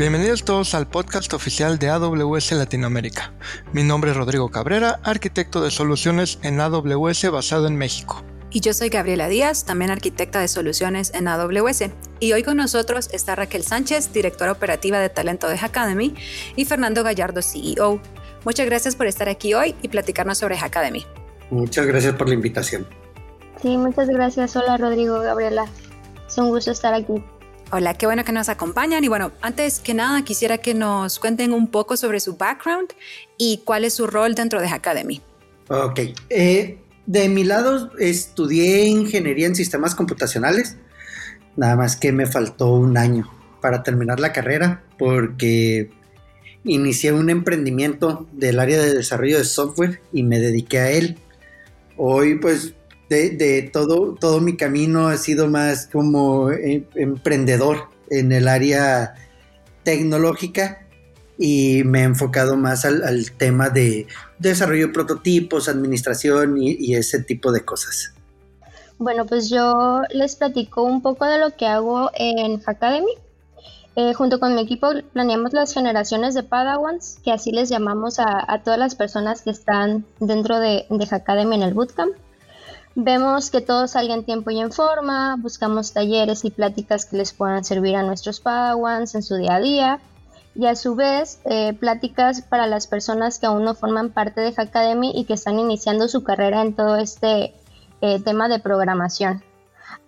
Bienvenidos todos al podcast oficial de AWS Latinoamérica. Mi nombre es Rodrigo Cabrera, arquitecto de soluciones en AWS basado en México. Y yo soy Gabriela Díaz, también arquitecta de soluciones en AWS. Y hoy con nosotros está Raquel Sánchez, directora operativa de talento de Hackademy, y Fernando Gallardo, CEO. Muchas gracias por estar aquí hoy y platicarnos sobre Hackademy. Muchas gracias por la invitación. Sí, muchas gracias. Hola Rodrigo, Gabriela. Es un gusto estar aquí. Hola, qué bueno que nos acompañan. Y bueno, antes que nada, quisiera que nos cuenten un poco sobre su background y cuál es su rol dentro de Academy. Ok. Eh, de mi lado, estudié ingeniería en sistemas computacionales. Nada más que me faltó un año para terminar la carrera porque inicié un emprendimiento del área de desarrollo de software y me dediqué a él. Hoy pues de, todo, todo mi camino ha sido más como em, emprendedor en el área tecnológica y me he enfocado más al, tema de desarrollo de prototipos, administración y, ese tipo de cosas. Bueno, pues yo les platico un poco de lo que hago en Hackademy. Eh, junto con mi equipo planeamos las generaciones de Padawans, que así les llamamos a, todas las personas que están dentro de, de Hackademy en el bootcamp. Vemos que todo salga en tiempo y en forma, buscamos talleres y pláticas que les puedan servir a nuestros Padawans en su día a día y a su vez eh, pláticas para las personas que aún no forman parte de Hackademy y que están iniciando su carrera en todo este eh, tema de programación.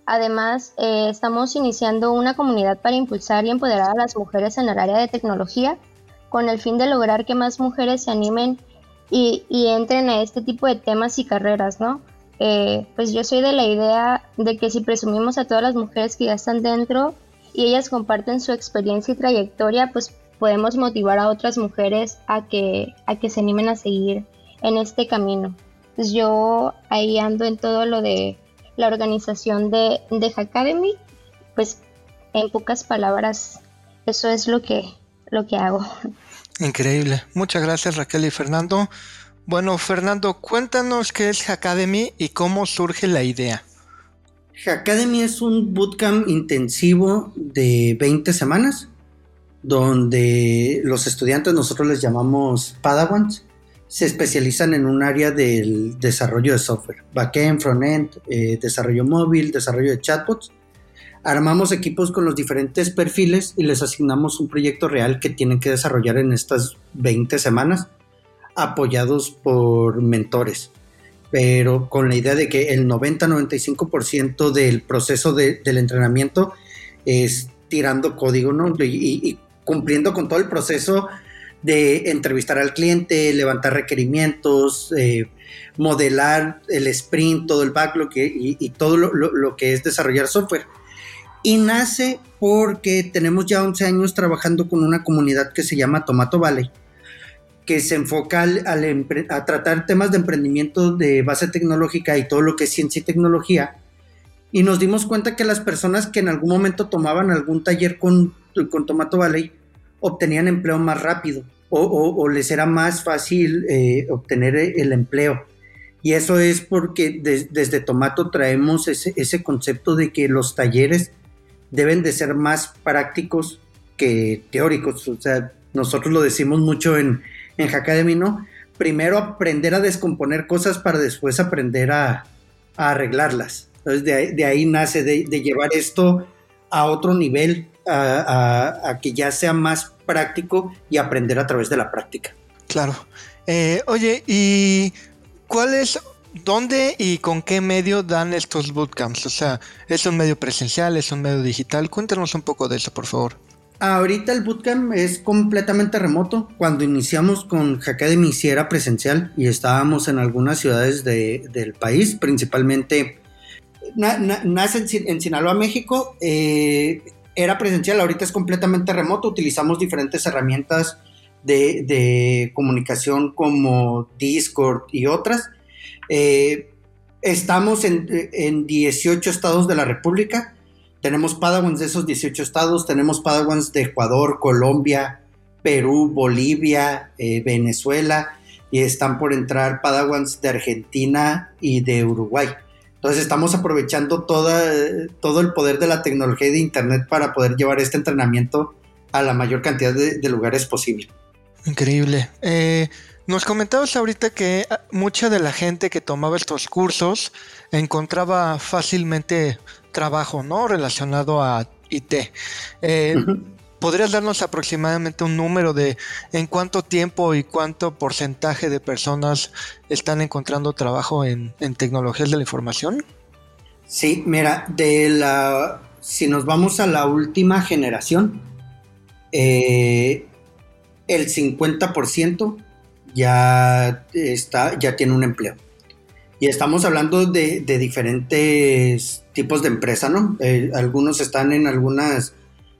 Además, eh, estamos iniciando una comunidad para impulsar y empoderar a las mujeres en el área de tecnología con el fin de lograr que más mujeres se animen y, y entren a este tipo de temas y carreras, ¿no? Eh, pues yo soy de la idea de que si presumimos a todas las mujeres que ya están dentro y ellas comparten su experiencia y trayectoria, pues podemos motivar a otras mujeres a que, a que se animen a seguir en este camino. Pues yo ahí ando en todo lo de la organización de, de Academy, pues en pocas palabras, eso es lo que, lo que hago. Increíble. Muchas gracias Raquel y Fernando. Bueno, Fernando, cuéntanos qué es Hackademy y cómo surge la idea. Hackademy es un bootcamp intensivo de 20 semanas, donde los estudiantes, nosotros les llamamos Padawans, se especializan en un área del desarrollo de software, backend, frontend, eh, desarrollo móvil, desarrollo de chatbots. Armamos equipos con los diferentes perfiles y les asignamos un proyecto real que tienen que desarrollar en estas 20 semanas apoyados por mentores, pero con la idea de que el 90-95% del proceso del entrenamiento es tirando código, ¿no? Y, cumpliendo con todo el proceso de entrevistar al cliente, levantar requerimientos, eh, modelar el sprint, todo el backlog y, y todo lo, lo, que es desarrollar software. Y nace porque tenemos ya 11 años trabajando con una comunidad que se llama Tomato Valley, que se enfoca al, a tratar temas de emprendimiento de base tecnológica y todo lo que es ciencia y tecnología. Y nos dimos cuenta que las personas que en algún momento tomaban algún taller con, con Tomato Valley obtenían empleo más rápido o, les era más fácil eh, obtener el empleo. Y eso es porque desde Tomato traemos ese, ese concepto de que los talleres deben de ser más prácticos que teóricos. O sea, nosotros lo decimos mucho en, en Hackademy, ¿no? Primero aprender a descomponer cosas para después aprender a, arreglarlas. Entonces de ahí, nace de, llevar esto a otro nivel, a, que ya sea más práctico y aprender a través de la práctica. Claro. Eh, oye, ¿y cuál es, dónde y con qué medio dan estos bootcamps? O sea, ¿es un medio presencial, es un medio digital? Cuéntanos un poco de eso, por favor. Ahorita el bootcamp es completamente remoto. Cuando iniciamos con Hackademy sí era presencial y estábamos en algunas ciudades del país, principalmente en, Sinaloa, México. Eh, era presencial, ahorita es completamente remoto. Utilizamos diferentes herramientas de, comunicación como Discord y otras. Eh, estamos en, en 18 estados de la República tenemos Padawans de esos 18 estados, tenemos Padawans de Ecuador, Colombia, Perú, Bolivia, eh, Venezuela, y están por entrar Padawans de Argentina y de Uruguay. Entonces estamos aprovechando toda, todo el poder de la tecnología y de Internet para poder llevar este entrenamiento a la mayor cantidad de, lugares posible. Increíble. Eh, nos comentabas ahorita que ah, mucha de la gente que tomaba estos cursos encontraba fácilmente trabajo, ¿no? Relacionado a IT. Eh, ¿Podrías darnos aproximadamente un número de en cuánto tiempo y cuánto porcentaje de personas están encontrando trabajo en, tecnologías de la información? Sí, mira, de la si nos vamos a la última generación, eh, el 50% ya está, ya tiene un empleo. Y estamos hablando de, diferentes tipos de empresas, ¿no? Eh, algunos están en algunas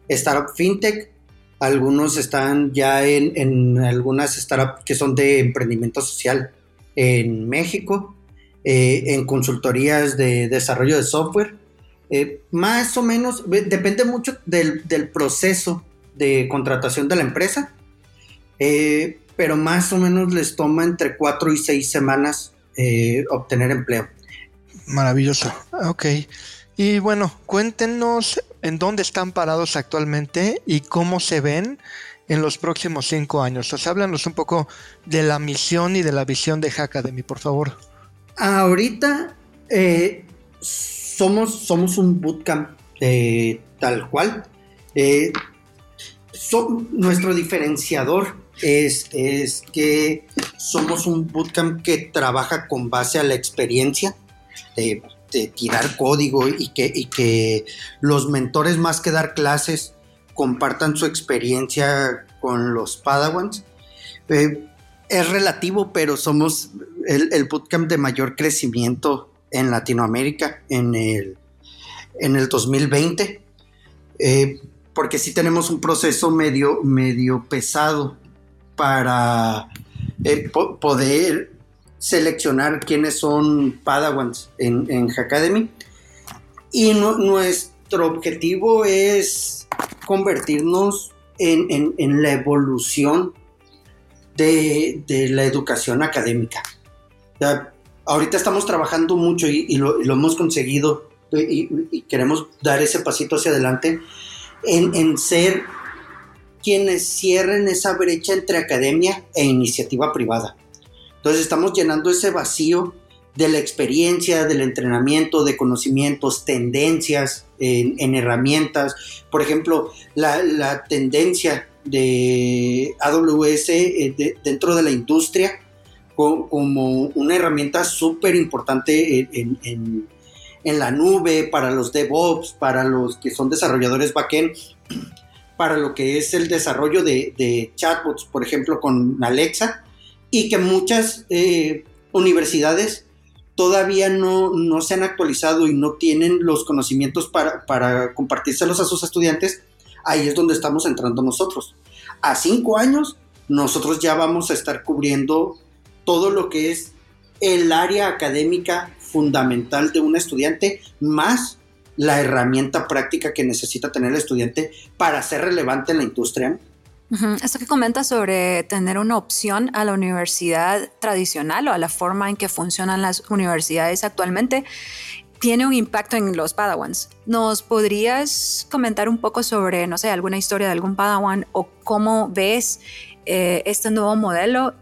startup fintech, algunos están ya en, algunas startups que son de emprendimiento social en México, eh, en consultorías de desarrollo de software. Eh, más o menos, depende mucho del, proceso de contratación de la empresa, pero más o menos les toma entre cuatro y seis semanas eh, obtener empleo. Maravilloso, ok. Y bueno, cuéntenos en dónde están parados actualmente y cómo se ven en los próximos cinco años. O sea, háblanos un poco de la misión y de la visión de Hackademy, por favor. Ahorita eh, somos, somos un bootcamp eh, tal cual. nuestro diferenciador es, que somos un bootcamp que trabaja con base a la experiencia de, tirar código y que, los mentores más que dar clases compartan su experiencia con los Padawans. Eh, es relativo, pero somos el, bootcamp de mayor crecimiento en Latinoamérica en el, en el 2020. Eh, porque sí tenemos un proceso medio, medio pesado para poder seleccionar quiénes son Padawans en, en Academy. Y nuestro objetivo es convertirnos en, la evolución de, la educación académica. ahorita estamos trabajando mucho y, lo, hemos conseguido y, queremos dar ese pasito hacia adelante en, en ser quienes cierren esa brecha entre academia e iniciativa privada. Entonces estamos llenando ese vacío de la experiencia, del entrenamiento, de conocimientos, tendencias en, herramientas. Por ejemplo, la, tendencia de AWS eh, dentro de la industria como una herramienta súper importante en, en, la nube, para los DevOps, para los que son desarrolladores backend para lo que es el desarrollo de, chatbots, por ejemplo, con Alexa, y que muchas eh, universidades todavía no, se han actualizado y no tienen los conocimientos para, para compartírselos a sus estudiantes, ahí es donde estamos entrando nosotros. A cinco años, nosotros ya vamos a estar cubriendo todo lo que es el área académica fundamental de un estudiante, más la herramienta práctica que necesita tener el estudiante para ser relevante en la industria. Esto que comentas sobre tener una opción a la universidad tradicional o a la forma en que funcionan las universidades actualmente tiene un impacto en los Padawans. ¿Nos podrías comentar un poco sobre, no sé, alguna historia de algún Padawan o cómo ves eh, este nuevo modelo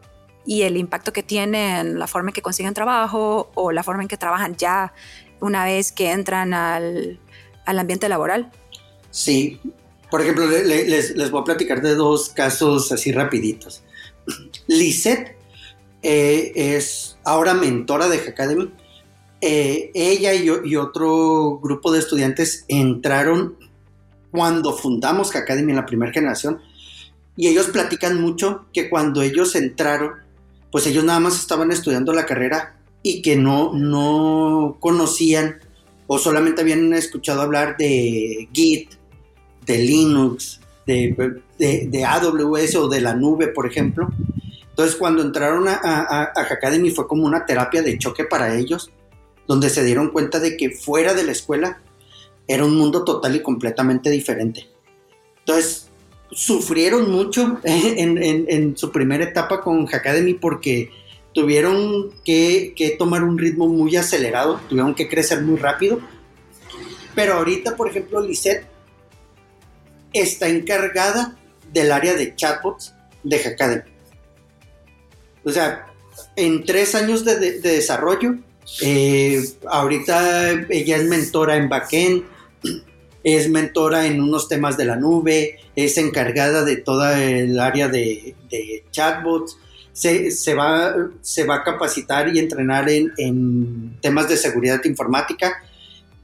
y el impacto que tiene en la forma en que consiguen trabajo o la forma en que trabajan ya una vez que entran al, ambiente laboral? Sí, por ejemplo, les, voy a platicar de dos casos así rapiditos. Lisette eh, es ahora mentora de Academy. Eh, ella y, y, otro grupo de estudiantes entraron cuando fundamos Academy en la primera generación y ellos platican mucho que cuando ellos entraron, pues ellos nada más estaban estudiando la carrera y que no, no conocían o solamente habían escuchado hablar de Git, de Linux, de, de, AWS o de la nube, por ejemplo. Entonces, cuando entraron a, a, Academy fue como una terapia de choque para ellos, donde se dieron cuenta de que fuera de la escuela era un mundo total y completamente diferente. Entonces, sufrieron mucho en, en, en su primera etapa con Academy porque tuvieron que, tomar un ritmo muy acelerado, tuvieron que crecer muy rápido. Pero ahorita, por ejemplo, Lisette está encargada del área de chatbots de Hackademy. O sea, en tres años de, desarrollo, eh, ahorita ella es mentora en backend, es mentora en unos temas de la nube, es encargada de toda el área de, chatbots, se, va, se va a capacitar y entrenar en, temas de seguridad informática.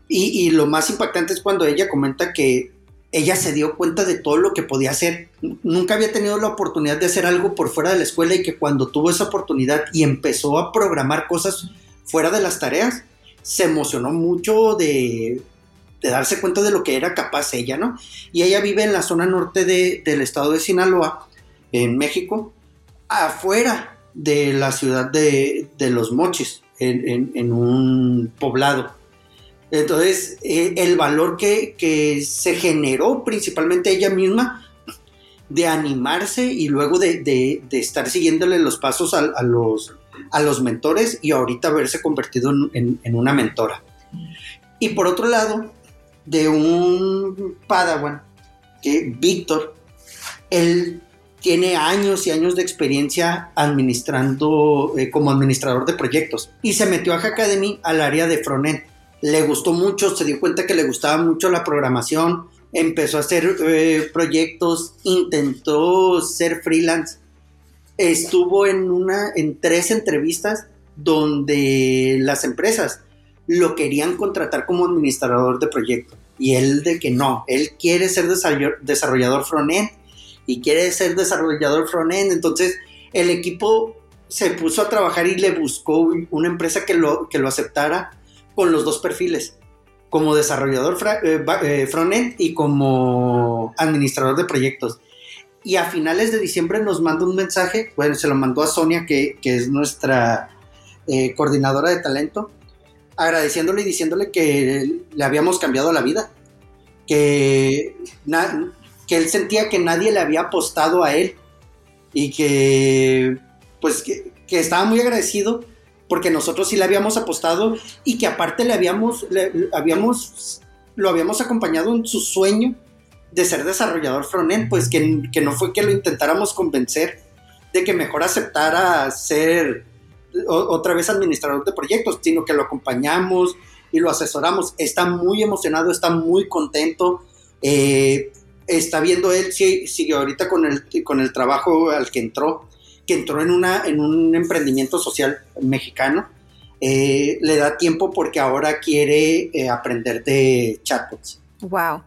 Y, lo más impactante es cuando ella comenta que ella se dio cuenta de todo lo que podía hacer. Nunca había tenido la oportunidad de hacer algo por fuera de la escuela y que cuando tuvo esa oportunidad y empezó a programar cosas fuera de las tareas, se emocionó mucho de, de darse cuenta de lo que era capaz ella, ¿no? Y ella vive en la zona norte del estado de Sinaloa, en México, afuera de la ciudad de, Los Mochis, en, un poblado. Entonces, eh, el valor que, se generó principalmente ella misma de animarse y luego de, estar siguiéndole los pasos a, los, a los mentores y ahorita haberse convertido en, en una mentora. Y por otro lado, de un Padawan, que Víctor, él tiene años y años de experiencia administrando eh, como administrador de proyectos y se metió a Academy al área de frontend. Le gustó mucho, se dio cuenta que le gustaba mucho la programación, empezó a hacer eh, proyectos, intentó ser freelance. Estuvo en una en tres entrevistas donde las empresas lo querían contratar como administrador de proyecto. Y él de que no, él quiere ser desarrollador front-end y quiere ser desarrollador front-end. Entonces el equipo se puso a trabajar y le buscó una empresa que lo, que lo aceptara con los dos perfiles, como desarrollador eh, eh, front-end y como administrador de proyectos. Y a finales de diciembre nos manda un mensaje, bueno, se lo mandó a Sonia, que, es nuestra eh, coordinadora de talento, agradeciéndole y diciéndole que le habíamos cambiado la vida, que, que él sentía que nadie le había apostado a él y que pues que, estaba muy agradecido porque nosotros sí le habíamos apostado y que aparte le habíamos, habíamos lo habíamos acompañado en su sueño de ser desarrollador frontend, pues que, que no fue que lo intentáramos convencer de que mejor aceptara ser otra vez administrador de proyectos, sino que lo acompañamos y lo asesoramos. Está muy emocionado, está muy contento. Eh, está viendo él, sigue ahorita con el, con el trabajo al que entró, que entró en, una, en un emprendimiento social mexicano. Eh, le da tiempo porque ahora quiere eh, aprender de chatbots. Wow.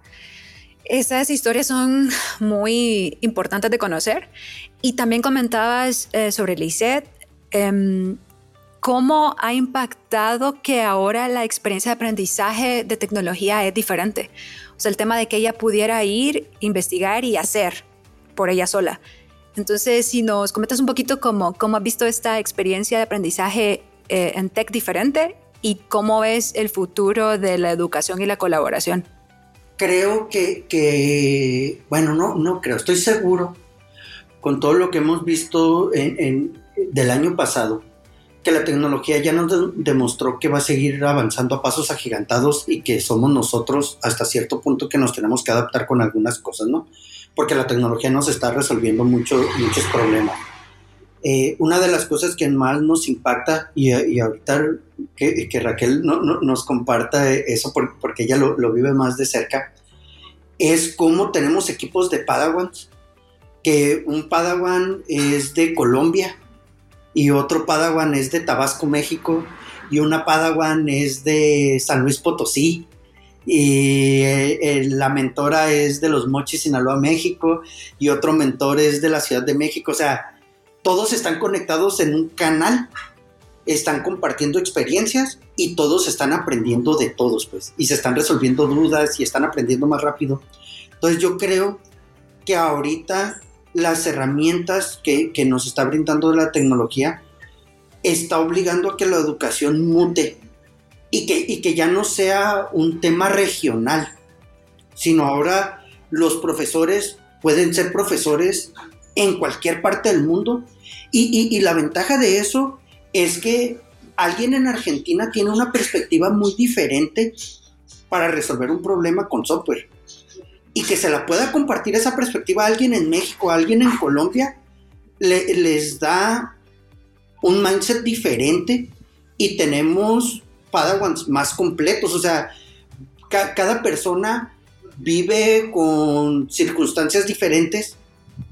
Esas historias son muy importantes de conocer. Y también comentabas sobre Lisette Em, ¿Cómo ha impactado que ahora la experiencia de aprendizaje de tecnología es diferente? O sea, el tema de que ella pudiera ir, investigar y hacer por ella sola. Entonces, si nos comentas un poquito cómo, cómo has visto esta experiencia de aprendizaje eh, en tech diferente y cómo ves el futuro de la educación y la colaboración. Creo que, que bueno, no, no creo, estoy seguro con todo lo que hemos visto en del año pasado, que la tecnología ya nos demostró que va a seguir avanzando a pasos agigantados y que somos nosotros hasta cierto punto que nos tenemos que adaptar con algunas cosas, ¿no? Porque la tecnología nos está resolviendo mucho, muchos problemas. Eh, una de las cosas que más nos impacta, y, ahorita que, Raquel nos comparta eso porque ella lo, vive más de cerca, es cómo tenemos equipos de Padawans, que un Padawan es de Colombia, y otro Padawan es de Tabasco, México, y una Padawan es de San Luis Potosí, y eh, la mentora es de los Mochis, Sinaloa, México, y otro mentor es de la Ciudad de México, o sea, todos están conectados en un canal, están compartiendo experiencias y todos están aprendiendo de todos, pues, y se están resolviendo dudas y están aprendiendo más rápido. Entonces yo creo que ahorita las herramientas que, nos está brindando la tecnología está obligando a que la educación mute y que, que ya no sea un tema regional, sino ahora los profesores pueden ser profesores en cualquier parte del mundo. Y, y, la ventaja de eso es que alguien en Argentina tiene una perspectiva muy diferente para resolver un problema con software y que se la pueda compartir esa perspectiva a alguien en México, a alguien en Colombia, les da un mindset diferente y tenemos Padawans más completos. O sea, cada persona vive con circunstancias diferentes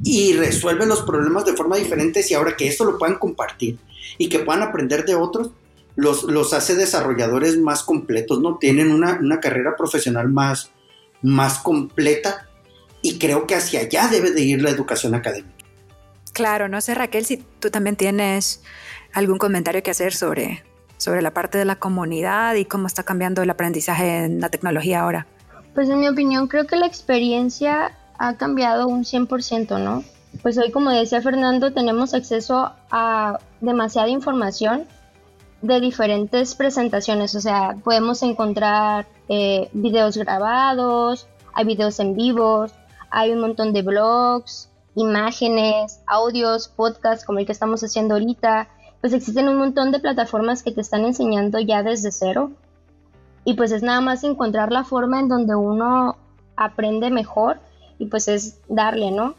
y resuelve los problemas de forma diferente y ahora que esto lo puedan compartir y que puedan aprender de otros, los, los hace desarrolladores más completos, ¿no? Tienen una, carrera profesional más, más completa y creo que hacia allá debe de ir la educación académica. Claro, no sé Raquel si tú también tienes algún comentario que hacer sobre, sobre la parte de la comunidad y cómo está cambiando el aprendizaje en la tecnología ahora. Pues en mi opinión creo que la experiencia ha cambiado un 100%, ¿no? Pues hoy, como decía Fernando, tenemos acceso a demasiada información de diferentes presentaciones, o sea, podemos encontrar eh, videos grabados, hay videos en vivos, hay un montón de blogs, imágenes, audios, podcasts como el que estamos haciendo ahorita, pues existen un montón de plataformas que te están enseñando ya desde cero y pues es nada más encontrar la forma en donde uno aprende mejor y pues es darle, ¿no?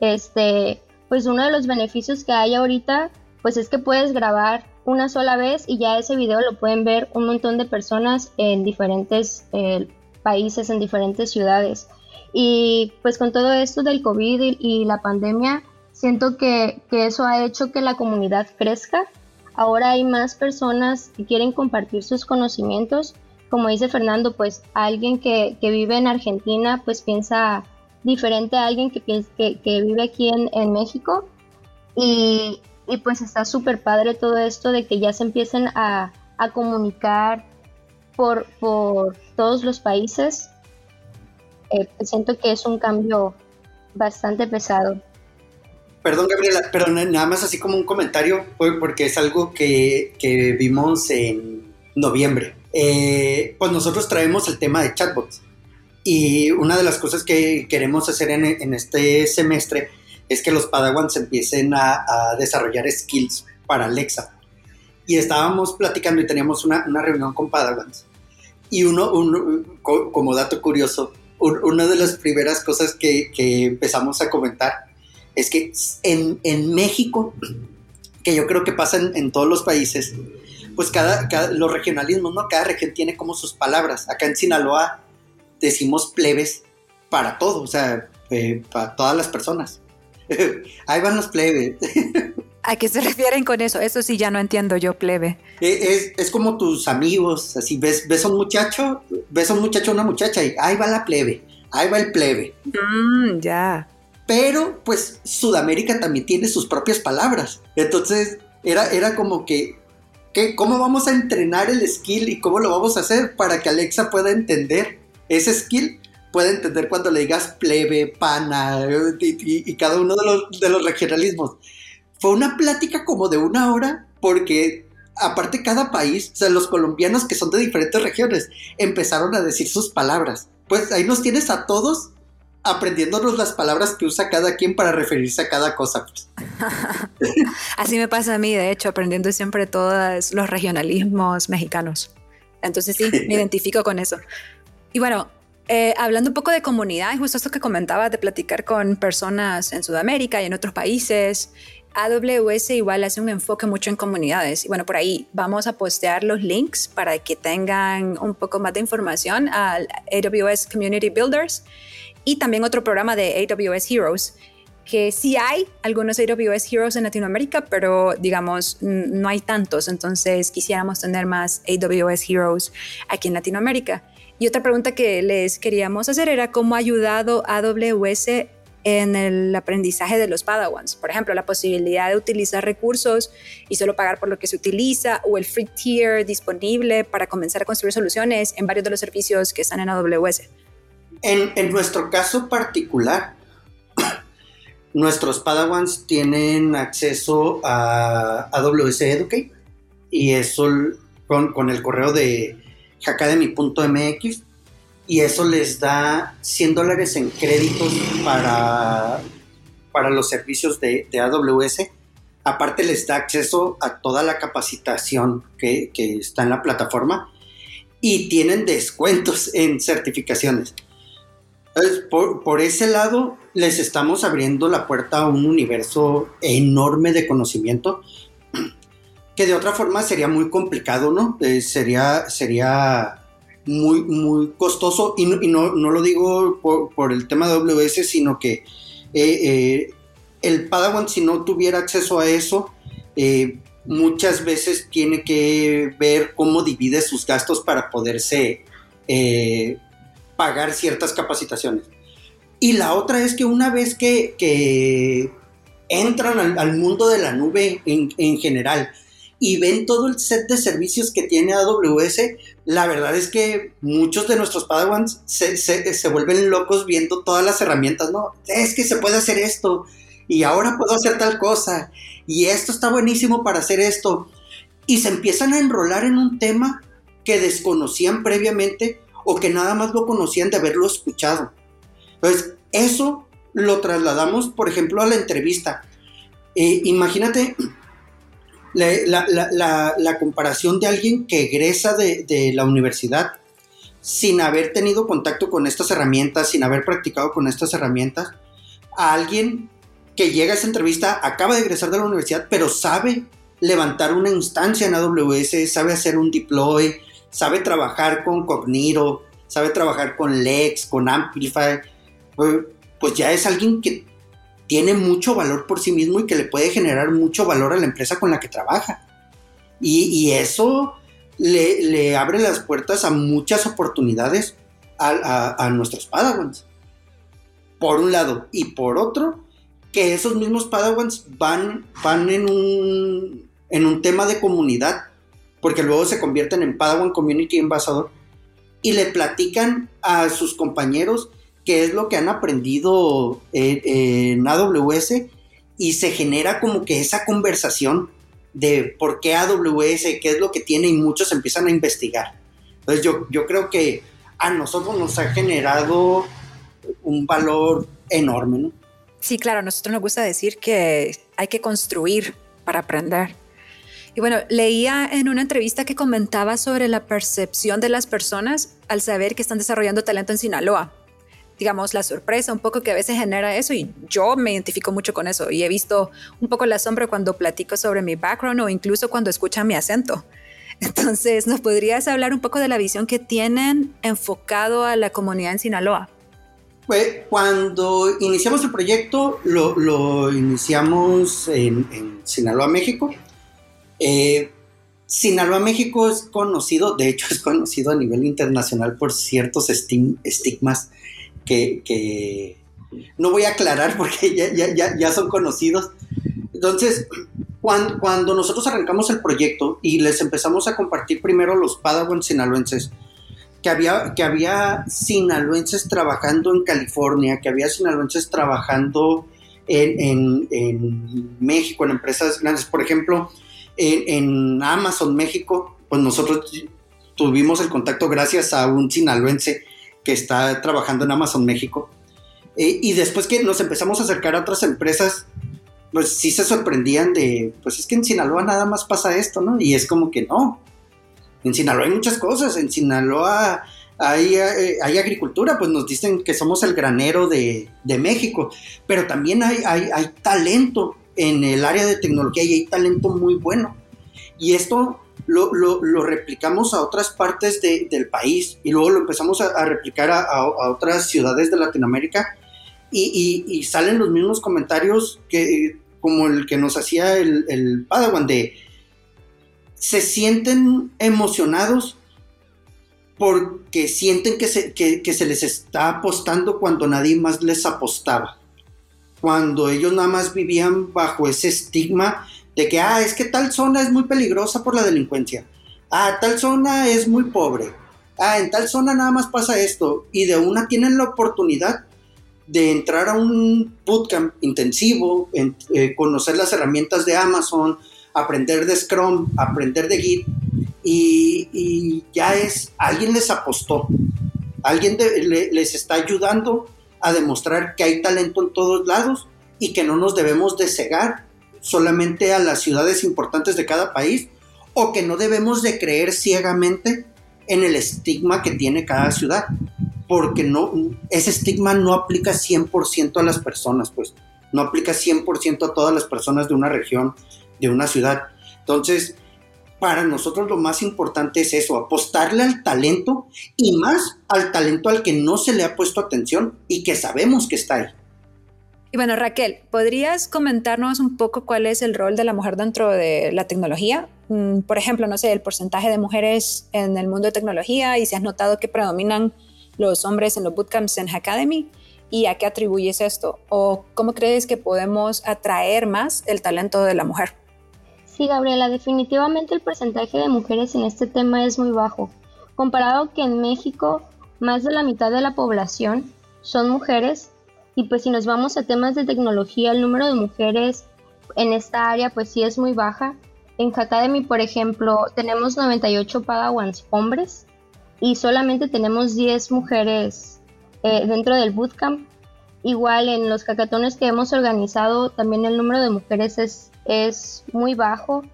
Este, pues uno de los beneficios que hay ahorita, pues es que puedes grabar una sola vez y ya ese video lo pueden ver un montón de personas en diferentes eh, países, en diferentes ciudades. Y pues con todo esto del COVID y, la pandemia, siento que, que, eso ha hecho que la comunidad crezca. Ahora hay más personas que quieren compartir sus conocimientos. Como dice Fernando, pues alguien que, que vive en Argentina, pues piensa diferente a alguien que, que, que vive aquí en, en México. Y, y, pues está súper padre todo esto de que ya se empiecen a, a comunicar por, por, todos los países. Eh, siento que es un cambio bastante pesado. Perdón, Gabriela, pero nada más así como un comentario, porque es algo que, que vimos en noviembre. Eh, pues nosotros traemos el tema de chatbots y una de las cosas que queremos hacer en, este semestre es que los Padawans empiecen a, desarrollar skills para Alexa. Y estábamos platicando y teníamos una, reunión con Padawans. Y uno, como dato curioso, una de las primeras cosas que, empezamos a comentar es que en, México, que yo creo que pasa en, todos los países, pues cada, cada, los regionalismos, ¿no? Cada región tiene como sus palabras. Acá en Sinaloa decimos plebes para todo, o sea, eh, para todas las personas. Ahí van los plebes. ¿A qué se refieren con eso? Eso sí ya no entiendo yo, plebe. Eh, es, como tus amigos, así ves, ves a un muchacho, ves a un muchacho una muchacha y ahí va la plebe, ahí va el plebe. Mm, ya. Pero pues Sudamérica también tiene sus propias palabras. Entonces era, era como que, que, ¿cómo vamos a entrenar el skill y cómo lo vamos a hacer para que Alexa pueda entender ese skill puede entender cuando le digas plebe, pana y, cada uno de los, de los regionalismos. Fue una plática como de una hora porque aparte cada país, o sea, los colombianos que son de diferentes regiones, empezaron a decir sus palabras. Pues ahí nos tienes a todos aprendiéndonos las palabras que usa cada quien para referirse a cada cosa. Pues. Así me pasa a mí, de hecho, aprendiendo siempre todos los regionalismos mexicanos. Entonces sí, me identifico con eso. Y bueno, eh, hablando un poco de comunidad, justo esto que comentabas de platicar con personas en Sudamérica y en otros países, AWS igual hace un enfoque mucho en comunidades. Y bueno, por ahí vamos a postear los links para que tengan un poco más de información al AWS Community Builders y también otro programa de AWS Heroes que sí hay algunos AWS Heroes en Latinoamérica, pero digamos, no hay tantos, entonces quisiéramos tener más AWS Heroes aquí en Latinoamérica. Y otra pregunta que les queríamos hacer era cómo ha ayudado AWS en el aprendizaje de los Padawans. Por ejemplo, la posibilidad de utilizar recursos y solo pagar por lo que se utiliza o el free tier disponible para comenzar a construir soluciones en varios de los servicios que están en AWS. En, nuestro caso particular, nuestros Padawans tienen acceso a AWS Educate y eso con el correo de hackademy.mx y eso les da 100 dólares en créditos para, para los servicios de, AWS. Aparte les da acceso a toda la capacitación que, está en la plataforma y tienen descuentos en certificaciones. Por, por, ese lado, les estamos abriendo la puerta a un universo enorme de conocimiento que de otra forma sería muy complicado, ¿no? Eh, sería, sería muy, muy costoso y no, no, lo digo por, el tema de WS, sino que eh, eh, el Padawan si no tuviera acceso a eso, muchas veces tiene que ver cómo divide sus gastos para poderse pagar ciertas capacitaciones. Y la otra es que una vez que, que entran al, al, mundo de la nube en, en, general y ven todo el set de servicios que tiene AWS, la verdad es que muchos de nuestros Padawans se, se, vuelven locos viendo todas las herramientas, ¿no? Es que se puede hacer esto, y ahora puedo hacer tal cosa, y esto está buenísimo para hacer esto, y se empiezan a enrolar en un tema que desconocían previamente o que nada más lo conocían de haberlo escuchado. Entonces, eso lo trasladamos, por ejemplo, a la entrevista. Eh, imagínate la, comparación de alguien que egresa de, la universidad sin haber tenido contacto con estas herramientas, sin haber practicado con estas herramientas, a alguien que llega a esa entrevista, acaba de egresar de la universidad, pero sabe levantar una instancia en AWS, sabe hacer un deploy, sabe trabajar con Cognito, sabe trabajar con Lex, con Amplify, pues ya es alguien que tiene mucho valor por sí mismo y que le puede generar mucho valor a la empresa con la que trabaja. Y, eso le, abre las puertas a muchas oportunidades a, nuestros Padawans. Por un lado. Y por otro, que esos mismos Padawans van, van en, un, en un tema de comunidad. Porque luego se convierten en Padawan Community Ambassador y le platican a sus compañeros qué es lo que han aprendido en, AWS y se genera como que esa conversación de por qué AWS, qué es lo que tiene y muchos empiezan a investigar. Entonces yo, yo creo que a nosotros nos ha generado un valor enorme, ¿no? Sí, claro, a nosotros nos gusta decir que hay que construir para aprender. Y bueno, leía en una entrevista que comentaba sobre la percepción de las personas al saber que están desarrollando talento en Sinaloa. Digamos, la sorpresa un poco que a veces genera eso y yo me identifico mucho con eso y he visto un poco la sombra cuando platico sobre mi background o incluso cuando escuchan mi acento. Entonces, ¿nos podrías hablar un poco de la visión que tienen enfocado a la comunidad en Sinaloa? Pues cuando iniciamos el proyecto, lo, lo iniciamos en, en, Sinaloa, México. Eh, Sinaloa, México es conocido, de hecho es conocido a nivel internacional por ciertos estigmas que, no voy a aclarar porque ya, ya, ya, son conocidos. Entonces, cuando, cuando, nosotros arrancamos el proyecto y les empezamos a compartir primero los Padawan sinaloenses, que había, que había sinaloenses trabajando en California, que había sinaloenses trabajando en, en, en México, en empresas grandes. Por ejemplo, en, en, Amazon México, pues nosotros tuvimos el contacto gracias a un sinaloense está trabajando en Amazon México. Eh, y después que nos empezamos a acercar a otras empresas, pues sí se sorprendían de, pues es que en Sinaloa nada más pasa esto, ¿no? Y es como que no, en Sinaloa hay muchas cosas, en Sinaloa hay, eh, hay, agricultura, pues nos dicen que somos el granero de, de México, pero también hay, hay, hay, talento en el área de tecnología y hay talento muy bueno. Y esto lo, lo, lo replicamos a otras partes de, del país y luego lo empezamos a, a replicar a, a, otras ciudades de Latinoamérica y, y, y, salen los mismos comentarios que, como el que nos hacía el, el Padawan de se sienten emocionados porque sienten que se, que, que se, les está apostando cuando nadie más les apostaba. Cuando ellos nada más vivían bajo ese estigma de que, ah, es que tal zona es muy peligrosa por la delincuencia. Ah, tal zona es muy pobre. Ah, en tal zona nada más pasa esto. Y de una tienen la oportunidad de entrar a un bootcamp intensivo, en, eh, conocer las herramientas de Amazon, aprender de Scrum, aprender de Git, y, ya es, alguien les apostó, alguien les está ayudando a demostrar que hay talento en todos lados y que no nos debemos de cegar solamente a las ciudades importantes de cada país o que no debemos de creer ciegamente en el estigma que tiene cada ciudad. porque no, ese estigma no aplica 100% a las personas, pues no aplica 100% a todas las personas de una región, de una ciudad. Entonces, para nosotros lo más importante es eso, apostarle al talento y más al talento al que no se le ha puesto atención y que sabemos que está ahí. Y bueno, Raquel, ¿podrías comentarnos un poco cuál es el rol de la mujer dentro de la tecnología? Mm, por ejemplo, no sé, el porcentaje de mujeres en el mundo de tecnología y si has notado que predominan los hombres en los bootcamps en Academy y a qué atribuyes esto o cómo crees que podemos atraer más el talento de la mujer. Sí, Gabriela, definitivamente el porcentaje de mujeres en este tema es muy bajo. Comparado que en México más de la mitad de la población son mujeres y pues si nos vamos a temas de tecnología, el número de mujeres en esta área pues sí es muy baja. En Academy, por ejemplo, tenemos 98 Padawans hombres y solamente tenemos 10 mujeres eh, dentro del bootcamp. Igual en los cacatones que hemos organizado también el número de mujeres es, es muy bajo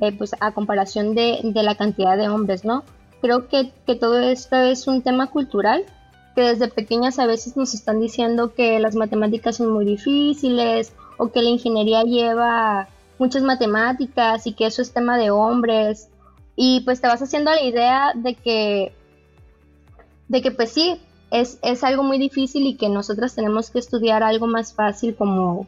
eh, pues a comparación de, de, la cantidad de hombres, ¿no? Creo que, que todo esto es un tema cultural que desde pequeñas a veces nos están diciendo que las matemáticas son muy difíciles o que la ingeniería lleva muchas matemáticas y que eso es tema de hombres. Y pues te vas haciendo la idea de que de que pues sí es, es algo muy difícil y que nosotras tenemos que estudiar algo más fácil como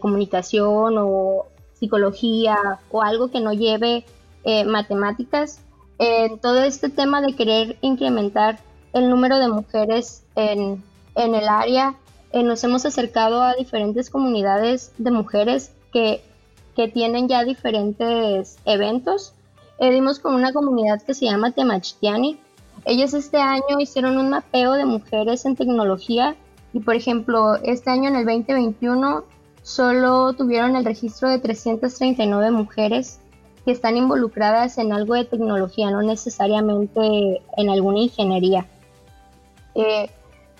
comunicación o psicología o algo que no lleve eh, matemáticas. En todo este tema de querer incrementar el número de mujeres en, el área. Eh, nos hemos acercado a diferentes comunidades de mujeres que, tienen ya diferentes eventos. Eh, dimos con una comunidad que se llama Temachtiani. Ellos este año hicieron un mapeo de mujeres en tecnología y por ejemplo este año en el 2021 solo tuvieron el registro de 339 mujeres que están involucradas en algo de tecnología, no necesariamente en alguna ingeniería. Eh,